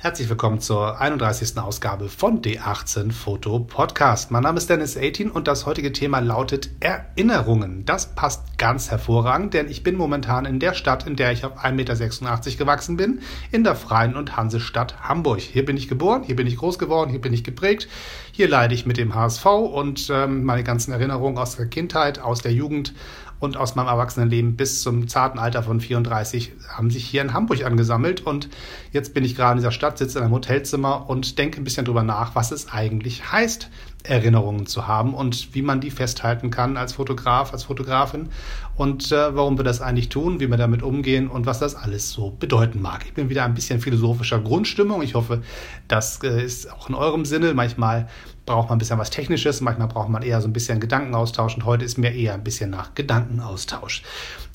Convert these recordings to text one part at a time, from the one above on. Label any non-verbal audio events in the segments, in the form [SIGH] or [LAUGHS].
Herzlich willkommen zur 31. Ausgabe von D18 Foto Podcast. Mein Name ist Dennis 18 und das heutige Thema lautet Erinnerungen. Das passt ganz hervorragend, denn ich bin momentan in der Stadt, in der ich auf 1,86 Meter gewachsen bin, in der Freien und Hansestadt Hamburg. Hier bin ich geboren, hier bin ich groß geworden, hier bin ich geprägt. Hier leide ich mit dem HSV und ähm, meine ganzen Erinnerungen aus der Kindheit, aus der Jugend und aus meinem Erwachsenenleben bis zum zarten Alter von 34 haben sich hier in Hamburg angesammelt und jetzt bin ich gerade in dieser Stadt, sitze in einem Hotelzimmer und denke ein bisschen drüber nach, was es eigentlich heißt, Erinnerungen zu haben und wie man die festhalten kann als Fotograf, als Fotografin und äh, warum wir das eigentlich tun, wie wir damit umgehen und was das alles so bedeuten mag. Ich bin wieder ein bisschen philosophischer Grundstimmung. Ich hoffe, das äh, ist auch in eurem Sinne. Manchmal braucht man ein bisschen was Technisches, manchmal braucht man eher so ein bisschen Gedankenaustausch und heute ist mir eher ein bisschen nach Gedankenaustausch.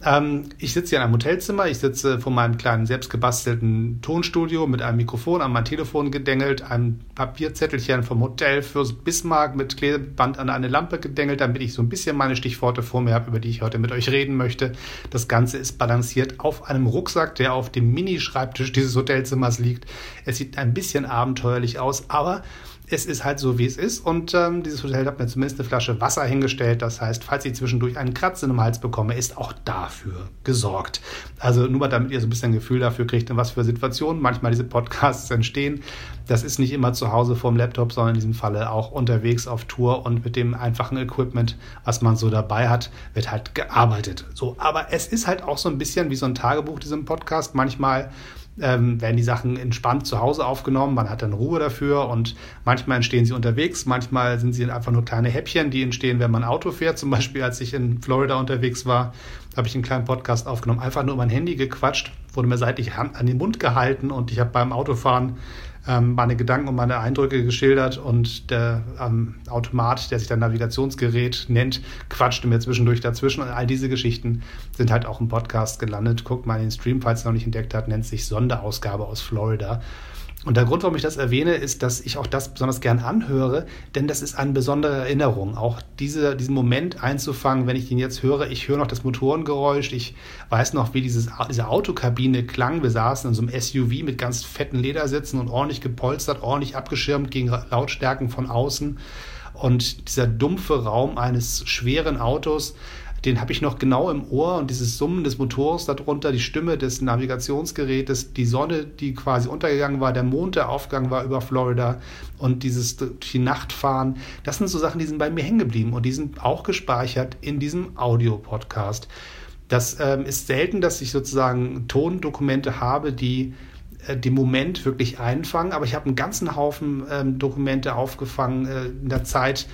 Ähm, ich sitze hier in einem Hotelzimmer, ich sitze vor meinem kleinen selbstgebastelten Tonstudio mit einem Mikrofon an mein Telefon gedengelt, einem Papierzettelchen vom Hotel fürs Bismarck mit Klebeband an eine Lampe gedengelt, damit ich so ein bisschen meine Stichworte vor mir habe, über die ich heute mit euch reden möchte. Das Ganze ist balanciert auf einem Rucksack, der auf dem Mini-Schreibtisch dieses Hotelzimmers liegt. Es sieht ein bisschen abenteuerlich aus, aber es ist halt so, wie es ist. Und ähm, dieses Hotel hat mir zumindest eine Flasche Wasser hingestellt. Das heißt, falls ich zwischendurch einen Kratzen im Hals bekomme, ist auch dafür gesorgt. Also nur mal, damit ihr so ein bisschen ein Gefühl dafür kriegt, in was für Situationen manchmal diese Podcasts entstehen. Das ist nicht immer zu Hause vorm Laptop, sondern in diesem Falle auch unterwegs auf Tour und mit dem einfachen Equipment, was man so dabei hat, wird halt gearbeitet. So, aber es ist halt auch so ein bisschen wie so ein Tagebuch, diesem Podcast. Manchmal ähm, werden die Sachen entspannt zu Hause aufgenommen, man hat dann Ruhe dafür und manchmal entstehen sie unterwegs, manchmal sind sie einfach nur kleine Häppchen, die entstehen, wenn man Auto fährt. Zum Beispiel, als ich in Florida unterwegs war, habe ich einen kleinen Podcast aufgenommen, einfach nur mein Handy gequatscht, wurde mir seitlich an den Mund gehalten und ich habe beim Autofahren ähm, meine Gedanken und meine Eindrücke geschildert und der ähm, Automat, der sich dann Navigationsgerät nennt, quatschte mir zwischendurch dazwischen und all diese Geschichten sind halt auch im Podcast gelandet. Guckt mal in den Stream, falls ihr noch nicht entdeckt habt, nennt sich Sonderausgabe aus Florida. Und der Grund, warum ich das erwähne, ist, dass ich auch das besonders gern anhöre, denn das ist eine besondere Erinnerung. Auch diese, diesen Moment einzufangen, wenn ich den jetzt höre, ich höre noch das Motorengeräusch, ich weiß noch, wie dieses, diese Autokabine klang. Wir saßen in so einem SUV mit ganz fetten Ledersitzen und ordentlich gepolstert, ordentlich abgeschirmt gegen Lautstärken von außen. Und dieser dumpfe Raum eines schweren Autos, den habe ich noch genau im Ohr und dieses Summen des Motors darunter, die Stimme des Navigationsgerätes, die Sonne, die quasi untergegangen war, der Mond, der aufgegangen war über Florida und dieses die Nacht fahren, das sind so Sachen, die sind bei mir hängen geblieben und die sind auch gespeichert in diesem Audio-Podcast. Das ähm, ist selten, dass ich sozusagen Tondokumente habe, die äh, den Moment wirklich einfangen, aber ich habe einen ganzen Haufen ähm, Dokumente aufgefangen äh, in der Zeit,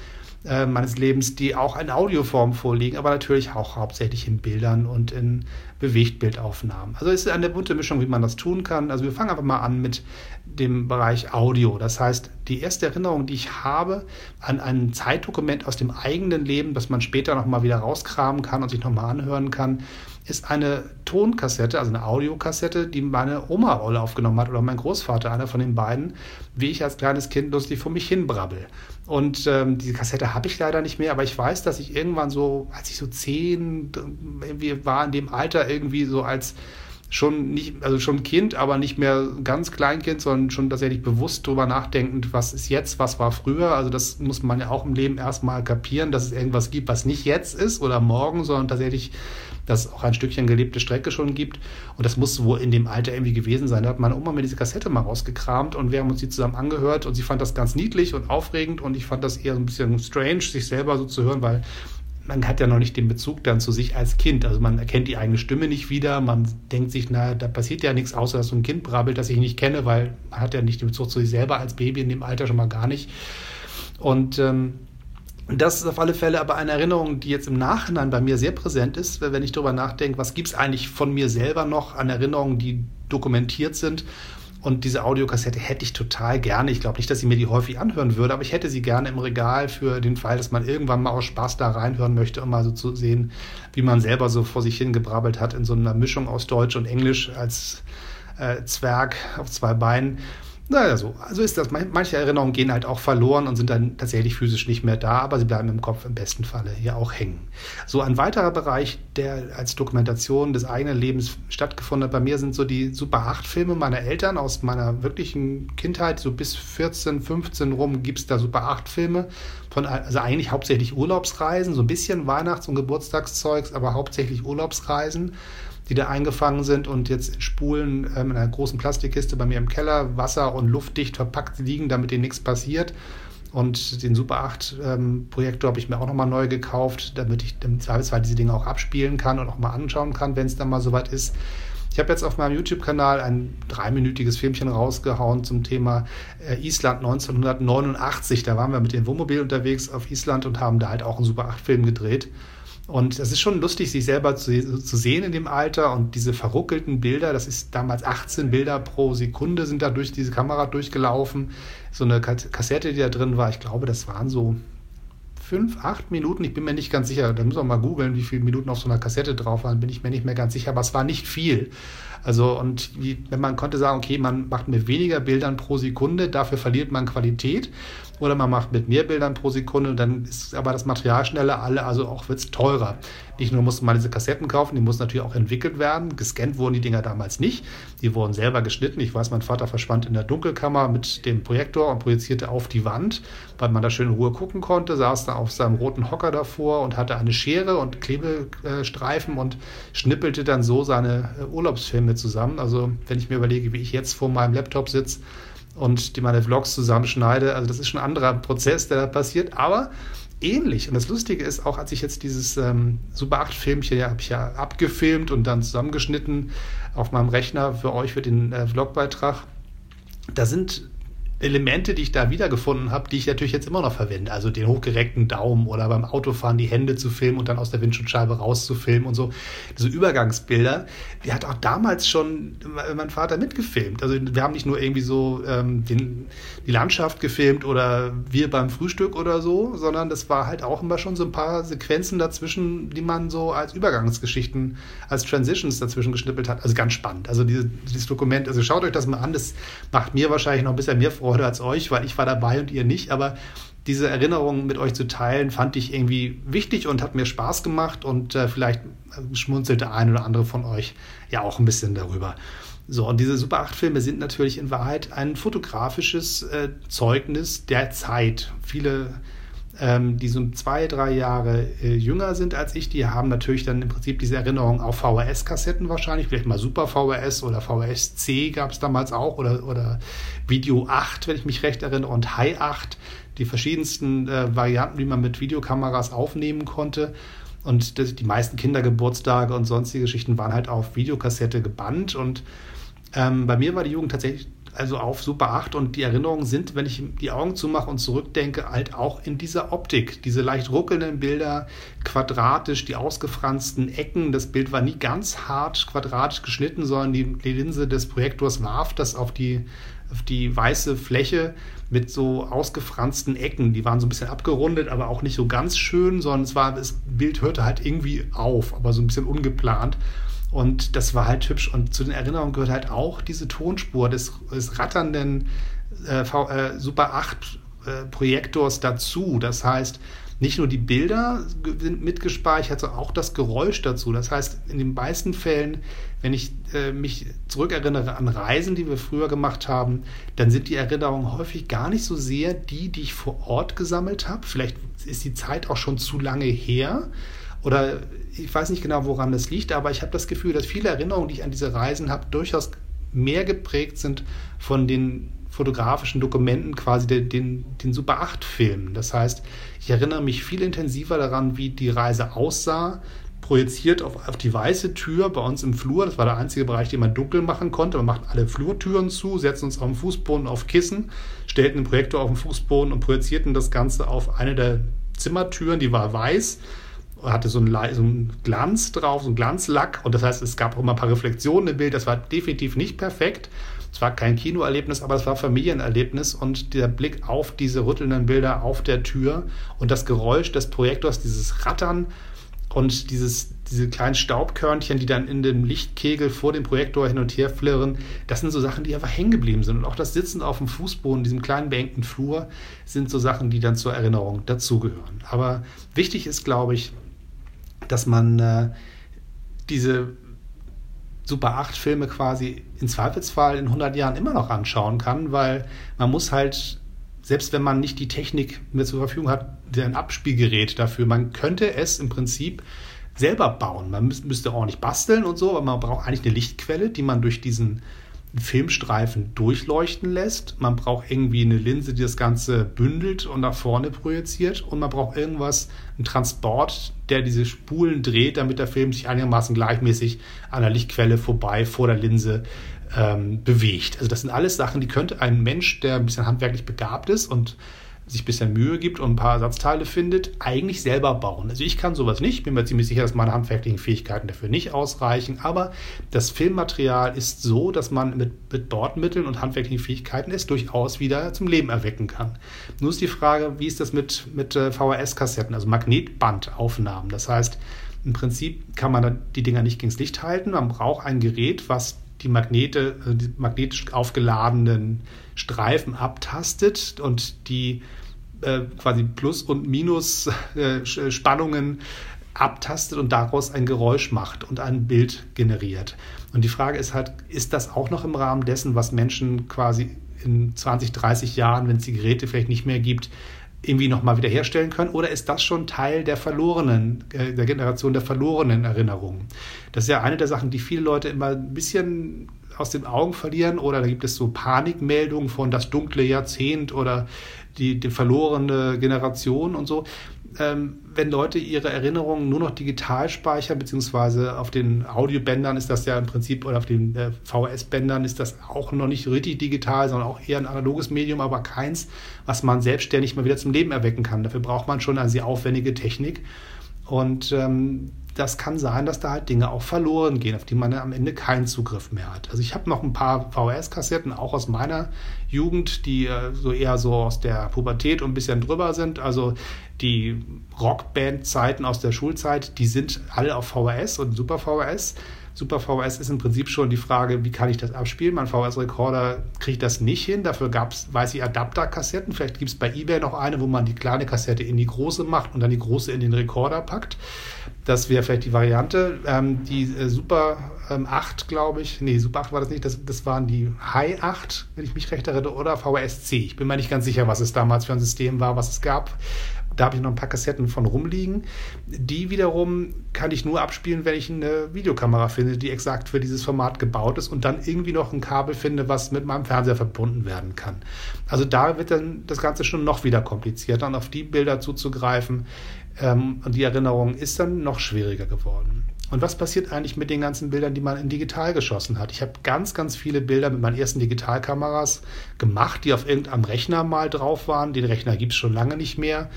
äh, meines Lebens, die auch in Audioform vorliegen, aber natürlich auch hauptsächlich in Bildern und in Bewegtbildaufnahmen. Also es ist eine bunte Mischung, wie man das tun kann. Also wir fangen einfach mal an mit dem Bereich Audio. Das heißt, die erste Erinnerung, die ich habe an ein Zeitdokument aus dem eigenen Leben, das man später nochmal wieder rauskramen kann und sich nochmal anhören kann, ist eine Tonkassette, also eine Audiokassette, die meine Oma aufgenommen hat oder mein Großvater, einer von den beiden, wie ich als kleines Kind lustig vor mich hin brabbel. Und ähm, diese Kassette habe ich leider nicht mehr, aber ich weiß, dass ich irgendwann so, als ich so zehn irgendwie war, in dem Alter irgendwie so als schon nicht, also schon Kind, aber nicht mehr ganz Kleinkind, sondern schon tatsächlich bewusst drüber nachdenkend, was ist jetzt, was war früher. Also das muss man ja auch im Leben erstmal kapieren, dass es irgendwas gibt, was nicht jetzt ist oder morgen, sondern tatsächlich, dass es auch ein Stückchen gelebte Strecke schon gibt. Und das muss wohl in dem Alter irgendwie gewesen sein. Da hat meine Oma mir diese Kassette mal rausgekramt und wir haben uns die zusammen angehört und sie fand das ganz niedlich und aufregend und ich fand das eher so ein bisschen strange, sich selber so zu hören, weil man hat ja noch nicht den Bezug dann zu sich als Kind. Also man erkennt die eigene Stimme nicht wieder. Man denkt sich, na, da passiert ja nichts, außer dass so ein Kind brabbelt, das ich nicht kenne, weil man hat ja nicht den Bezug zu sich selber als Baby in dem Alter schon mal gar nicht. Und ähm, das ist auf alle Fälle aber eine Erinnerung, die jetzt im Nachhinein bei mir sehr präsent ist, wenn ich darüber nachdenke, was gibt es eigentlich von mir selber noch an Erinnerungen, die dokumentiert sind und diese Audiokassette hätte ich total gerne. Ich glaube nicht, dass ich mir die häufig anhören würde, aber ich hätte sie gerne im Regal für den Fall, dass man irgendwann mal aus Spaß da reinhören möchte, um mal so zu sehen, wie man selber so vor sich hingebrabbelt hat in so einer Mischung aus Deutsch und Englisch als äh, Zwerg auf zwei Beinen. Naja, so. Also ist das. Manche Erinnerungen gehen halt auch verloren und sind dann tatsächlich physisch nicht mehr da, aber sie bleiben im Kopf im besten Falle hier auch hängen. So ein weiterer Bereich, der als Dokumentation des eigenen Lebens stattgefunden hat, bei mir sind so die Super 8 Filme meiner Eltern aus meiner wirklichen Kindheit. So bis 14, 15 rum gibt es da Super 8 Filme. Von, also eigentlich hauptsächlich Urlaubsreisen, so ein bisschen Weihnachts- und Geburtstagszeugs, aber hauptsächlich Urlaubsreisen die da eingefangen sind und jetzt in Spulen ähm, in einer großen Plastikkiste bei mir im Keller wasser- und luftdicht verpackt liegen, damit ihnen nichts passiert. Und den Super 8 ähm, Projektor habe ich mir auch nochmal neu gekauft, damit ich im Zweifelsfall diese Dinge auch abspielen kann und auch mal anschauen kann, wenn es dann mal soweit ist. Ich habe jetzt auf meinem YouTube-Kanal ein dreiminütiges Filmchen rausgehauen zum Thema äh, Island 1989. Da waren wir mit dem Wohnmobil unterwegs auf Island und haben da halt auch einen Super 8-Film gedreht. Und es ist schon lustig, sich selber zu, zu, sehen in dem Alter und diese verruckelten Bilder, das ist damals 18 Bilder pro Sekunde sind da durch diese Kamera durchgelaufen. So eine Kassette, die da drin war, ich glaube, das waren so fünf, acht Minuten, ich bin mir nicht ganz sicher, da muss man mal googeln, wie viele Minuten auf so einer Kassette drauf waren, bin ich mir nicht mehr ganz sicher, aber es war nicht viel. Also, und wenn man konnte sagen, okay, man macht mit weniger Bildern pro Sekunde, dafür verliert man Qualität. Oder man macht mit mehr Bildern pro Sekunde, dann ist aber das Material schneller, alle, also auch wird es teurer. Nicht nur musste man diese Kassetten kaufen, die mussten natürlich auch entwickelt werden. Gescannt wurden die Dinger damals nicht. Die wurden selber geschnitten. Ich weiß, mein Vater verschwand in der Dunkelkammer mit dem Projektor und projizierte auf die Wand, weil man da schön in Ruhe gucken konnte, saß da auf seinem roten Hocker davor und hatte eine Schere und Klebestreifen und schnippelte dann so seine äh, Urlaubsfilme zusammen. Also wenn ich mir überlege, wie ich jetzt vor meinem Laptop sitze, und die meine Vlogs zusammenschneide. Also das ist schon ein anderer Prozess, der da passiert, aber ähnlich. Und das Lustige ist, auch als ich jetzt dieses ähm, Super 8 Filmchen, ja, habe ich ja abgefilmt und dann zusammengeschnitten auf meinem Rechner für euch für den äh, Vlogbeitrag. Da sind Elemente, die ich da wiedergefunden habe, die ich natürlich jetzt immer noch verwende. Also den hochgereckten Daumen oder beim Autofahren die Hände zu filmen und dann aus der Windschutzscheibe rauszufilmen und so. Diese Übergangsbilder, die hat auch damals schon mein Vater mitgefilmt. Also wir haben nicht nur irgendwie so ähm, den, die Landschaft gefilmt oder wir beim Frühstück oder so, sondern das war halt auch immer schon so ein paar Sequenzen dazwischen, die man so als Übergangsgeschichten, als Transitions dazwischen geschnippelt hat. Also ganz spannend. Also diese, dieses Dokument, also schaut euch das mal an, das macht mir wahrscheinlich noch ein bisschen mehr Freude Freude als euch, weil ich war dabei und ihr nicht. Aber diese Erinnerungen mit euch zu teilen, fand ich irgendwie wichtig und hat mir Spaß gemacht und äh, vielleicht schmunzelte ein oder andere von euch ja auch ein bisschen darüber. So, und diese Super 8-Filme sind natürlich in Wahrheit ein fotografisches äh, Zeugnis der Zeit. Viele ähm, die so zwei, drei Jahre äh, jünger sind als ich, die haben natürlich dann im Prinzip diese Erinnerung auf VHS-Kassetten wahrscheinlich, vielleicht mal Super VHS oder VHS-C gab es damals auch oder, oder Video 8, wenn ich mich recht erinnere, und High 8, die verschiedensten äh, Varianten, wie man mit Videokameras aufnehmen konnte. Und das, die meisten Kindergeburtstage und sonstige Geschichten waren halt auf Videokassette gebannt. Und ähm, bei mir war die Jugend tatsächlich also auf Super 8 und die Erinnerungen sind, wenn ich die Augen zumache und zurückdenke, halt auch in dieser Optik. Diese leicht ruckelnden Bilder, quadratisch, die ausgefransten Ecken. Das Bild war nie ganz hart quadratisch geschnitten, sondern die, die Linse des Projektors warf das auf die, die weiße Fläche mit so ausgefransten Ecken. Die waren so ein bisschen abgerundet, aber auch nicht so ganz schön, sondern es war, das Bild hörte halt irgendwie auf, aber so ein bisschen ungeplant. Und das war halt hübsch. Und zu den Erinnerungen gehört halt auch diese Tonspur des, des ratternden äh, äh, Super 8 äh, Projektors dazu. Das heißt, nicht nur die Bilder sind mitgespeichert, sondern auch das Geräusch dazu. Das heißt, in den meisten Fällen, wenn ich äh, mich zurückerinnere an Reisen, die wir früher gemacht haben, dann sind die Erinnerungen häufig gar nicht so sehr die, die ich vor Ort gesammelt habe. Vielleicht ist die Zeit auch schon zu lange her oder ich weiß nicht genau, woran das liegt, aber ich habe das Gefühl, dass viele Erinnerungen, die ich an diese Reisen habe, durchaus mehr geprägt sind von den fotografischen Dokumenten, quasi den, den, den Super 8-Filmen. Das heißt, ich erinnere mich viel intensiver daran, wie die Reise aussah, projiziert auf, auf die weiße Tür bei uns im Flur. Das war der einzige Bereich, den man dunkel machen konnte. Man macht alle Flurtüren zu, setzten uns auf dem Fußboden auf Kissen, stellten den Projektor auf den Fußboden und projizierten das Ganze auf eine der Zimmertüren, die war weiß hatte so einen, so einen Glanz drauf, so einen Glanzlack. Und das heißt, es gab auch immer ein paar Reflexionen im Bild. Das war definitiv nicht perfekt. Es war kein Kinoerlebnis, aber es war Familienerlebnis. Und der Blick auf diese rüttelnden Bilder auf der Tür und das Geräusch des Projektors, dieses Rattern, Und dieses, diese kleinen Staubkörnchen, die dann in dem Lichtkegel vor dem Projektor hin und her flirren, das sind so Sachen, die einfach hängen geblieben sind. Und auch das Sitzen auf dem Fußboden, diesem kleinen beengten Flur, sind so Sachen, die dann zur Erinnerung dazugehören. Aber wichtig ist, glaube ich, dass man äh, diese Super 8 Filme quasi im Zweifelsfall in 100 Jahren immer noch anschauen kann, weil man muss halt selbst wenn man nicht die Technik mehr zur Verfügung hat, ein Abspielgerät dafür, man könnte es im Prinzip selber bauen. Man müsste nicht basteln und so, aber man braucht eigentlich eine Lichtquelle, die man durch diesen Filmstreifen durchleuchten lässt. Man braucht irgendwie eine Linse, die das Ganze bündelt und nach vorne projiziert. Und man braucht irgendwas, einen Transport, der diese Spulen dreht, damit der Film sich einigermaßen gleichmäßig an der Lichtquelle vorbei vor der Linse ähm, bewegt. Also das sind alles Sachen, die könnte ein Mensch, der ein bisschen handwerklich begabt ist und sich ein bisschen Mühe gibt und ein paar Ersatzteile findet, eigentlich selber bauen. Also ich kann sowas nicht, bin mir ziemlich sicher, dass meine handwerklichen Fähigkeiten dafür nicht ausreichen, aber das Filmmaterial ist so, dass man mit, mit Bordmitteln und handwerklichen Fähigkeiten es durchaus wieder zum Leben erwecken kann. Nur ist die Frage, wie ist das mit, mit äh, VHS-Kassetten, also Magnetbandaufnahmen. Das heißt, im Prinzip kann man die Dinger nicht gegen das Licht halten. Man braucht ein Gerät, was die Magnete, äh, die magnetisch aufgeladenen Streifen abtastet und die äh, quasi Plus- und Minus-Spannungen äh, abtastet und daraus ein Geräusch macht und ein Bild generiert. Und die Frage ist halt, ist das auch noch im Rahmen dessen, was Menschen quasi in 20, 30 Jahren, wenn es die Geräte vielleicht nicht mehr gibt, irgendwie nochmal wiederherstellen können? Oder ist das schon Teil der verlorenen, äh, der Generation der verlorenen Erinnerungen? Das ist ja eine der Sachen, die viele Leute immer ein bisschen aus den Augen verlieren. Oder da gibt es so Panikmeldungen von das dunkle Jahrzehnt oder die, die verlorene Generation und so ähm, wenn Leute ihre Erinnerungen nur noch digital speichern, beziehungsweise auf den Audiobändern ist das ja im Prinzip, oder auf den äh, VHS-Bändern ist das auch noch nicht richtig digital, sondern auch eher ein analoges Medium, aber keins, was man selbstständig mal wieder zum Leben erwecken kann. Dafür braucht man schon eine sehr aufwendige Technik. Und ähm, das kann sein, dass da halt Dinge auch verloren gehen, auf die man am Ende keinen Zugriff mehr hat. Also ich habe noch ein paar VHS-Kassetten, auch aus meiner Jugend, die äh, so eher so aus der Pubertät und ein bisschen drüber sind. Also die Rockband-Zeiten aus der Schulzeit, die sind alle auf VHS und Super VHS. Super VHS ist im Prinzip schon die Frage, wie kann ich das abspielen? Mein VHS-Rekorder kriegt das nicht hin. Dafür gab es, weiß ich, Adapterkassetten. Vielleicht gibt es bei eBay noch eine, wo man die kleine Kassette in die große macht und dann die große in den Rekorder packt. Das wäre vielleicht die Variante. Ähm, die äh, Super ähm, 8, glaube ich, nee, Super 8 war das nicht, das, das waren die High 8, wenn ich mich recht erinnere, oder VHS-C. Ich bin mir nicht ganz sicher, was es damals für ein System war, was es gab. Da habe ich noch ein paar Kassetten von rumliegen. Die wiederum kann ich nur abspielen, wenn ich eine Videokamera finde, die exakt für dieses Format gebaut ist und dann irgendwie noch ein Kabel finde, was mit meinem Fernseher verbunden werden kann. Also da wird dann das Ganze schon noch wieder komplizierter und auf die Bilder zuzugreifen ähm, und die Erinnerung ist dann noch schwieriger geworden. Und was passiert eigentlich mit den ganzen Bildern, die man in digital geschossen hat? Ich habe ganz, ganz viele Bilder mit meinen ersten Digitalkameras gemacht, die auf irgendeinem Rechner mal drauf waren. Den Rechner gibt es schon lange nicht mehr.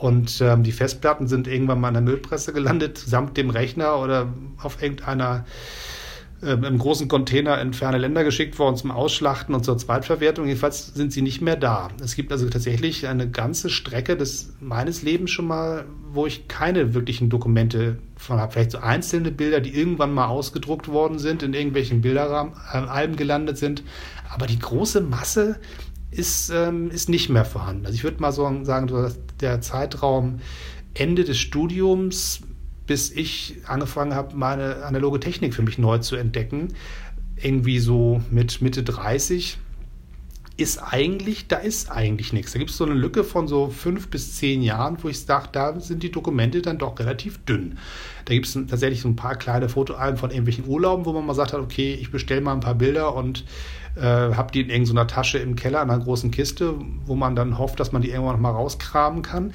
Und ähm, die Festplatten sind irgendwann mal in der Müllpresse gelandet, samt dem Rechner oder auf irgendeiner ähm, im großen Container in ferne Länder geschickt worden zum Ausschlachten und zur Zweitverwertung. Jedenfalls sind sie nicht mehr da. Es gibt also tatsächlich eine ganze Strecke des meines Lebens schon mal, wo ich keine wirklichen Dokumente von habe. Vielleicht so einzelne Bilder, die irgendwann mal ausgedruckt worden sind, in irgendwelchen Bilderalben gelandet sind. Aber die große Masse ist, ähm, ist nicht mehr vorhanden. Also ich würde mal so sagen, der Zeitraum Ende des Studiums, bis ich angefangen habe, meine analoge Technik für mich neu zu entdecken, irgendwie so mit Mitte 30, ist eigentlich, da ist eigentlich nichts. Da gibt es so eine Lücke von so fünf bis zehn Jahren, wo ich sage, da sind die Dokumente dann doch relativ dünn. Da gibt es tatsächlich so ein paar kleine Fotoalben von irgendwelchen Urlauben, wo man mal sagt hat, okay, ich bestelle mal ein paar Bilder und äh, habe die in irgendeiner Tasche im Keller in einer großen Kiste, wo man dann hofft, dass man die irgendwann noch mal rauskramen kann.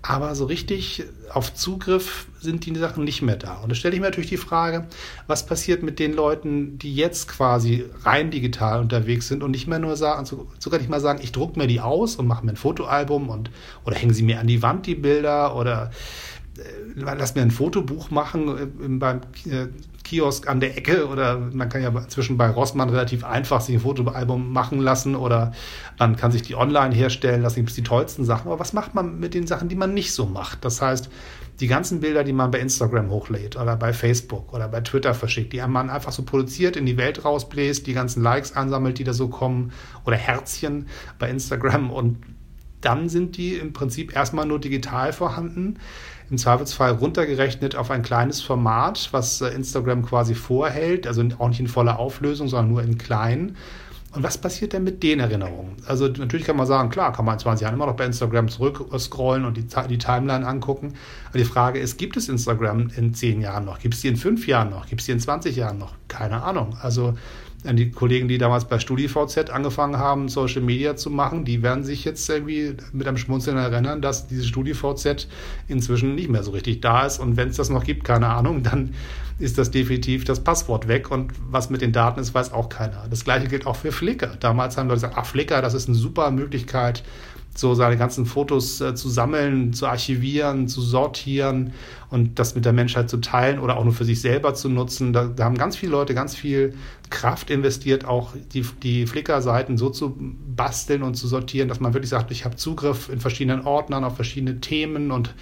Aber so richtig auf Zugriff sind die Sachen nicht mehr da. Und da stelle ich mir natürlich die Frage, was passiert mit den Leuten, die jetzt quasi rein digital unterwegs sind und nicht mehr nur sagen, sogar nicht mal sagen, ich drucke mir die aus und mache mir ein Fotoalbum und oder hängen sie mir an die Wand die Bilder oder lass mir ein Fotobuch machen äh, beim äh, Kiosk an der Ecke oder man kann ja zwischen bei Rossmann relativ einfach sich ein Fotoalbum machen lassen oder man kann sich die online herstellen lassen, gibt die tollsten Sachen. Aber was macht man mit den Sachen, die man nicht so macht? Das heißt, die ganzen Bilder, die man bei Instagram hochlädt oder bei Facebook oder bei Twitter verschickt, die man einfach so produziert, in die Welt rausbläst, die ganzen Likes ansammelt, die da so kommen oder Herzchen bei Instagram und dann sind die im Prinzip erstmal nur digital vorhanden im Zweifelsfall runtergerechnet auf ein kleines Format, was äh, Instagram quasi vorhält, also auch nicht in voller Auflösung, sondern nur in klein. Und was passiert denn mit den Erinnerungen? Also natürlich kann man sagen, klar, kann man in 20 Jahren immer noch bei Instagram zurückscrollen und die, die Timeline angucken. Aber die Frage ist, gibt es Instagram in 10 Jahren noch? Gibt es die in 5 Jahren noch? Gibt es die in 20 Jahren noch? Keine Ahnung. Also an die Kollegen, die damals bei StudiVZ angefangen haben, Social Media zu machen, die werden sich jetzt irgendwie mit einem Schmunzeln erinnern, dass diese StudiVZ inzwischen nicht mehr so richtig da ist. Und wenn es das noch gibt, keine Ahnung, dann ist das definitiv das Passwort weg. Und was mit den Daten ist, weiß auch keiner. Das gleiche gilt auch für Flickr. Damals haben Leute gesagt, ach, Flickr, das ist eine super Möglichkeit, so seine ganzen Fotos äh, zu sammeln, zu archivieren, zu sortieren und das mit der Menschheit zu teilen oder auch nur für sich selber zu nutzen. Da, da haben ganz viele Leute ganz viel Kraft investiert, auch die, die Flickr-Seiten so zu basteln und zu sortieren, dass man wirklich sagt, ich habe Zugriff in verschiedenen Ordnern auf verschiedene Themen und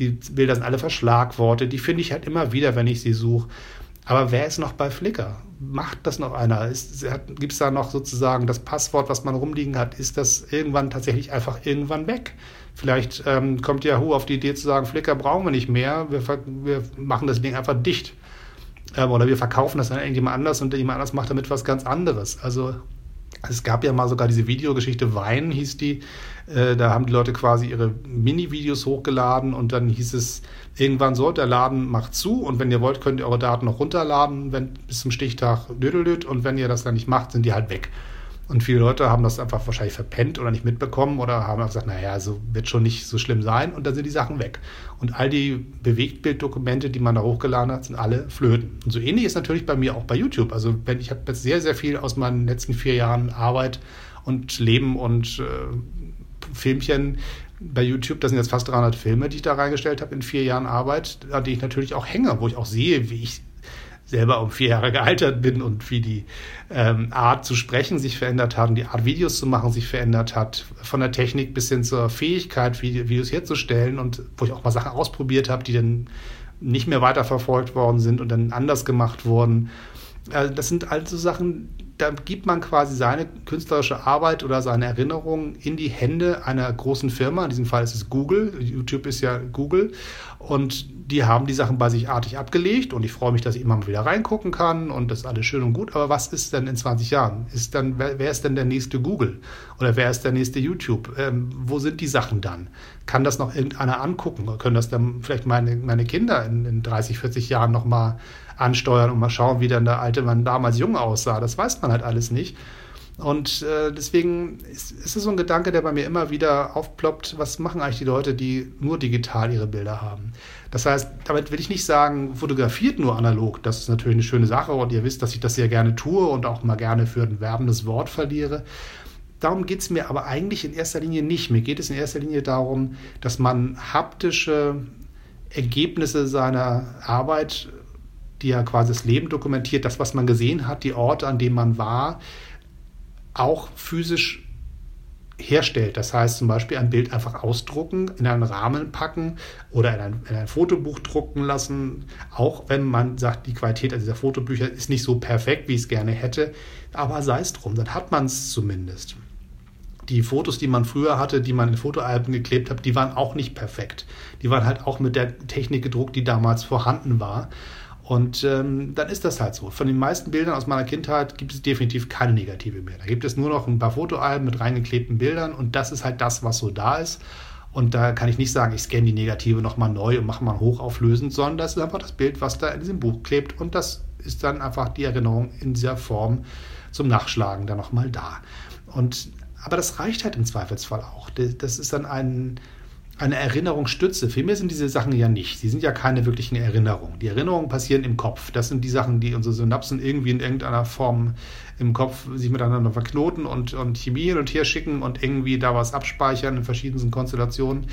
die Bilder sind alle Verschlagworte. Die finde ich halt immer wieder, wenn ich sie suche. Aber wer ist noch bei Flickr? Macht das noch einer? Gibt es da noch sozusagen das Passwort, was man rumliegen hat? Ist das irgendwann tatsächlich einfach irgendwann weg? Vielleicht ähm, kommt Yahoo auf die Idee zu sagen, Flickr brauchen wir nicht mehr, wir, wir machen das Ding einfach dicht. Ähm, oder wir verkaufen das an irgendjemand anders und jemand anders macht damit was ganz anderes. Also es gab ja mal sogar diese Videogeschichte Wein, hieß die. Äh, da haben die Leute quasi ihre Mini-Videos hochgeladen und dann hieß es, irgendwann so, der Laden macht zu und wenn ihr wollt, könnt ihr eure Daten noch runterladen wenn, bis zum Stichtag dödelöd und wenn ihr das dann nicht macht, sind die halt weg. Und viele Leute haben das einfach wahrscheinlich verpennt oder nicht mitbekommen oder haben gesagt, naja, so wird schon nicht so schlimm sein und dann sind die Sachen weg. Und all die Bewegtbilddokumente, die man da hochgeladen hat, sind alle flöten. Und so ähnlich ist natürlich bei mir auch bei YouTube. Also wenn ich habe jetzt sehr, sehr viel aus meinen letzten vier Jahren Arbeit und Leben und äh, Filmchen bei YouTube, das sind jetzt fast 300 Filme, die ich da reingestellt habe in vier Jahren Arbeit, an die ich natürlich auch hänge, wo ich auch sehe, wie ich selber um vier Jahre gealtert bin und wie die ähm, Art zu sprechen sich verändert hat und die Art Videos zu machen sich verändert hat, von der Technik bis hin zur Fähigkeit, Videos herzustellen und wo ich auch mal Sachen ausprobiert habe, die dann nicht mehr weiterverfolgt worden sind und dann anders gemacht wurden. Also das sind also Sachen, da gibt man quasi seine künstlerische Arbeit oder seine Erinnerungen in die Hände einer großen Firma. In diesem Fall ist es Google. YouTube ist ja Google. Und die haben die Sachen bei sich artig abgelegt. Und ich freue mich, dass ich immer mal wieder reingucken kann. Und das ist alles schön und gut. Aber was ist denn in 20 Jahren? Ist dann, wer, wer ist denn der nächste Google? Oder wer ist der nächste YouTube? Ähm, wo sind die Sachen dann? Kann das noch irgendeiner angucken? Können das dann vielleicht meine, meine Kinder in, in 30, 40 Jahren nochmal ansteuern und mal schauen, wie dann der alte Mann damals jung aussah. Das weiß man halt alles nicht. Und äh, deswegen ist, ist es so ein Gedanke, der bei mir immer wieder aufploppt, was machen eigentlich die Leute, die nur digital ihre Bilder haben. Das heißt, damit will ich nicht sagen, fotografiert nur analog. Das ist natürlich eine schöne Sache und ihr wisst, dass ich das sehr gerne tue und auch mal gerne für ein werbendes Wort verliere. Darum geht es mir aber eigentlich in erster Linie nicht. Mir geht es in erster Linie darum, dass man haptische Ergebnisse seiner Arbeit die ja quasi das Leben dokumentiert, das, was man gesehen hat, die Orte, an denen man war, auch physisch herstellt. Das heißt zum Beispiel ein Bild einfach ausdrucken, in einen Rahmen packen oder in ein, in ein Fotobuch drucken lassen. Auch wenn man sagt, die Qualität dieser Fotobücher ist nicht so perfekt, wie ich es gerne hätte. Aber sei es drum, dann hat man es zumindest. Die Fotos, die man früher hatte, die man in Fotoalben geklebt hat, die waren auch nicht perfekt. Die waren halt auch mit der Technik gedruckt, die damals vorhanden war. Und ähm, dann ist das halt so. Von den meisten Bildern aus meiner Kindheit gibt es definitiv keine negative mehr. Da gibt es nur noch ein paar Fotoalben mit reingeklebten Bildern und das ist halt das, was so da ist. Und da kann ich nicht sagen, ich scanne die Negative nochmal neu und mache mal hochauflösend, sondern das ist einfach das Bild, was da in diesem Buch klebt und das ist dann einfach die Erinnerung in dieser Form zum Nachschlagen dann nochmal da. Und, aber das reicht halt im Zweifelsfall auch. Das ist dann ein, eine Erinnerungsstütze. Vielmehr sind diese Sachen ja nicht. Sie sind ja keine wirklichen Erinnerungen. Die Erinnerungen passieren im Kopf. Das sind die Sachen, die unsere Synapsen irgendwie in irgendeiner Form im Kopf sich miteinander verknoten und, und Chemie hin und her schicken und irgendwie da was abspeichern in verschiedensten Konstellationen.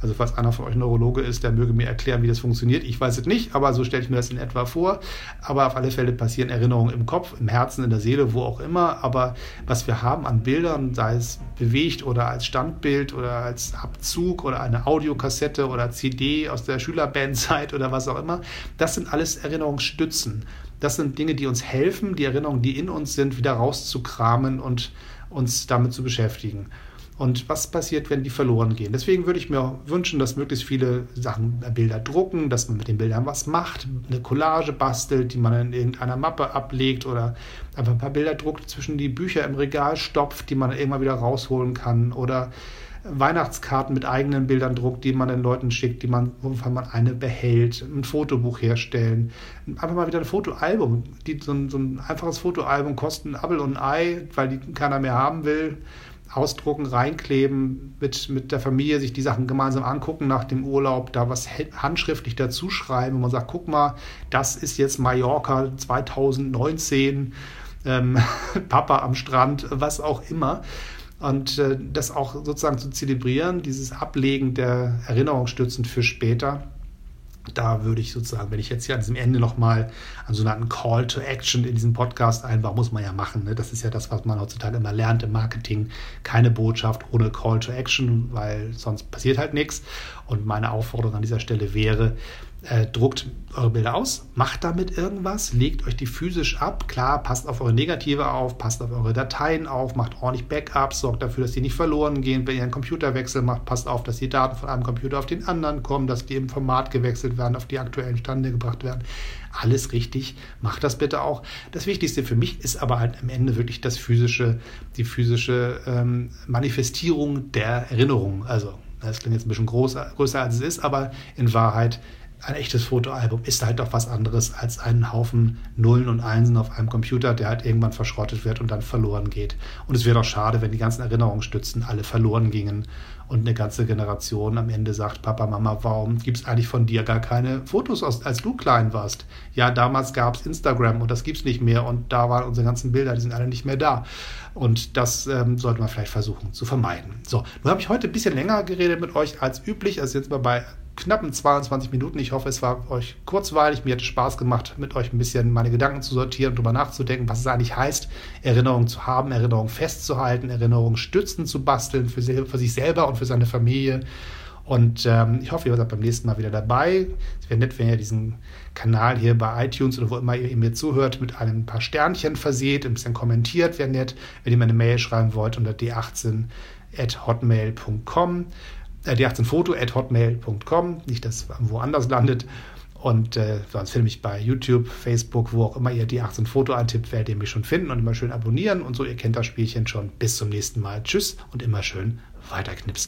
Also falls einer von euch Neurologe ist, der möge mir erklären, wie das funktioniert. Ich weiß es nicht, aber so stelle ich mir das in etwa vor. Aber auf alle Fälle passieren Erinnerungen im Kopf, im Herzen, in der Seele, wo auch immer. Aber was wir haben an Bildern, sei es bewegt oder als Standbild oder als Abzug oder eine Audiokassette oder CD aus der Schülerbandzeit oder was auch immer, das sind alles Erinnerungsstützen. Das sind Dinge, die uns helfen, die Erinnerungen, die in uns sind, wieder rauszukramen und uns damit zu beschäftigen. Und was passiert, wenn die verloren gehen? Deswegen würde ich mir wünschen, dass möglichst viele Sachen, äh, Bilder drucken, dass man mit den Bildern was macht, eine Collage bastelt, die man in irgendeiner Mappe ablegt oder einfach ein paar Bilder druckt, zwischen die Bücher im Regal stopft, die man irgendwann wieder rausholen kann oder Weihnachtskarten mit eigenen Bildern druckt, die man den Leuten schickt, die man, wovon man eine behält, ein Fotobuch herstellen, einfach mal wieder ein Fotoalbum. Die, so, ein, so ein einfaches Fotoalbum kostet ein Appel und ein Ei, weil die keiner mehr haben will ausdrucken, reinkleben, mit, mit der Familie sich die Sachen gemeinsam angucken nach dem Urlaub, da was handschriftlich dazu schreiben, wo man sagt, guck mal, das ist jetzt Mallorca 2019, ähm, [LAUGHS] Papa am Strand, was auch immer. Und äh, das auch sozusagen zu zelebrieren, dieses Ablegen der Erinnerungsstützen für später da würde ich sozusagen, wenn ich jetzt hier an diesem Ende nochmal einen Call to Action in diesem Podcast einbaue, muss man ja machen. Ne? Das ist ja das, was man heutzutage immer lernt im Marketing. Keine Botschaft ohne Call to Action, weil sonst passiert halt nichts. Und meine Aufforderung an dieser Stelle wäre, äh, druckt eure Bilder aus, macht damit irgendwas, legt euch die physisch ab. Klar, passt auf eure Negative auf, passt auf eure Dateien auf, macht ordentlich Backups, sorgt dafür, dass die nicht verloren gehen. Wenn ihr einen Computerwechsel macht, passt auf, dass die Daten von einem Computer auf den anderen kommen, dass die im Format gewechselt werden, auf die aktuellen Stände gebracht werden. Alles richtig, macht das bitte auch. Das Wichtigste für mich ist aber halt am Ende wirklich das physische, die physische ähm, Manifestierung der Erinnerung. Also, das klingt jetzt ein bisschen größer, größer als es ist, aber in Wahrheit ein echtes Fotoalbum ist halt doch was anderes als einen Haufen Nullen und Einsen auf einem Computer, der halt irgendwann verschrottet wird und dann verloren geht. Und es wäre doch schade, wenn die ganzen Erinnerungsstützen alle verloren gingen und eine ganze Generation am Ende sagt, Papa, Mama, warum gibt es eigentlich von dir gar keine Fotos, aus, als du klein warst? Ja, damals gab es Instagram und das gibt es nicht mehr und da waren unsere ganzen Bilder, die sind alle nicht mehr da. Und das ähm, sollte man vielleicht versuchen zu vermeiden. So, nun habe ich heute ein bisschen länger geredet mit euch als üblich, also jetzt mal bei knappen 22 Minuten. Ich hoffe, es war euch kurzweilig. Mir hat es Spaß gemacht, mit euch ein bisschen meine Gedanken zu sortieren und darüber nachzudenken, was es eigentlich heißt, Erinnerungen zu haben, Erinnerungen festzuhalten, Erinnerungen stützen zu basteln für, für sich selber und für seine Familie. Und ähm, ich hoffe, ihr seid beim nächsten Mal wieder dabei. Es wäre nett, wenn ihr diesen Kanal hier bei iTunes oder wo immer ihr mir zuhört, mit ein paar Sternchen verseht, ein bisschen kommentiert, wäre nett. Wenn ihr mir eine Mail schreiben wollt unter d18 at hotmail.com äh, die 18 foto at hotmail.com, nicht, dass woanders landet. Und äh, sonst filme ich bei YouTube, Facebook, wo auch immer ihr die 18 Foto eintippt, werdet ihr mich schon finden und immer schön abonnieren und so, ihr kennt das Spielchen schon. Bis zum nächsten Mal. Tschüss und immer schön weiterknipsen.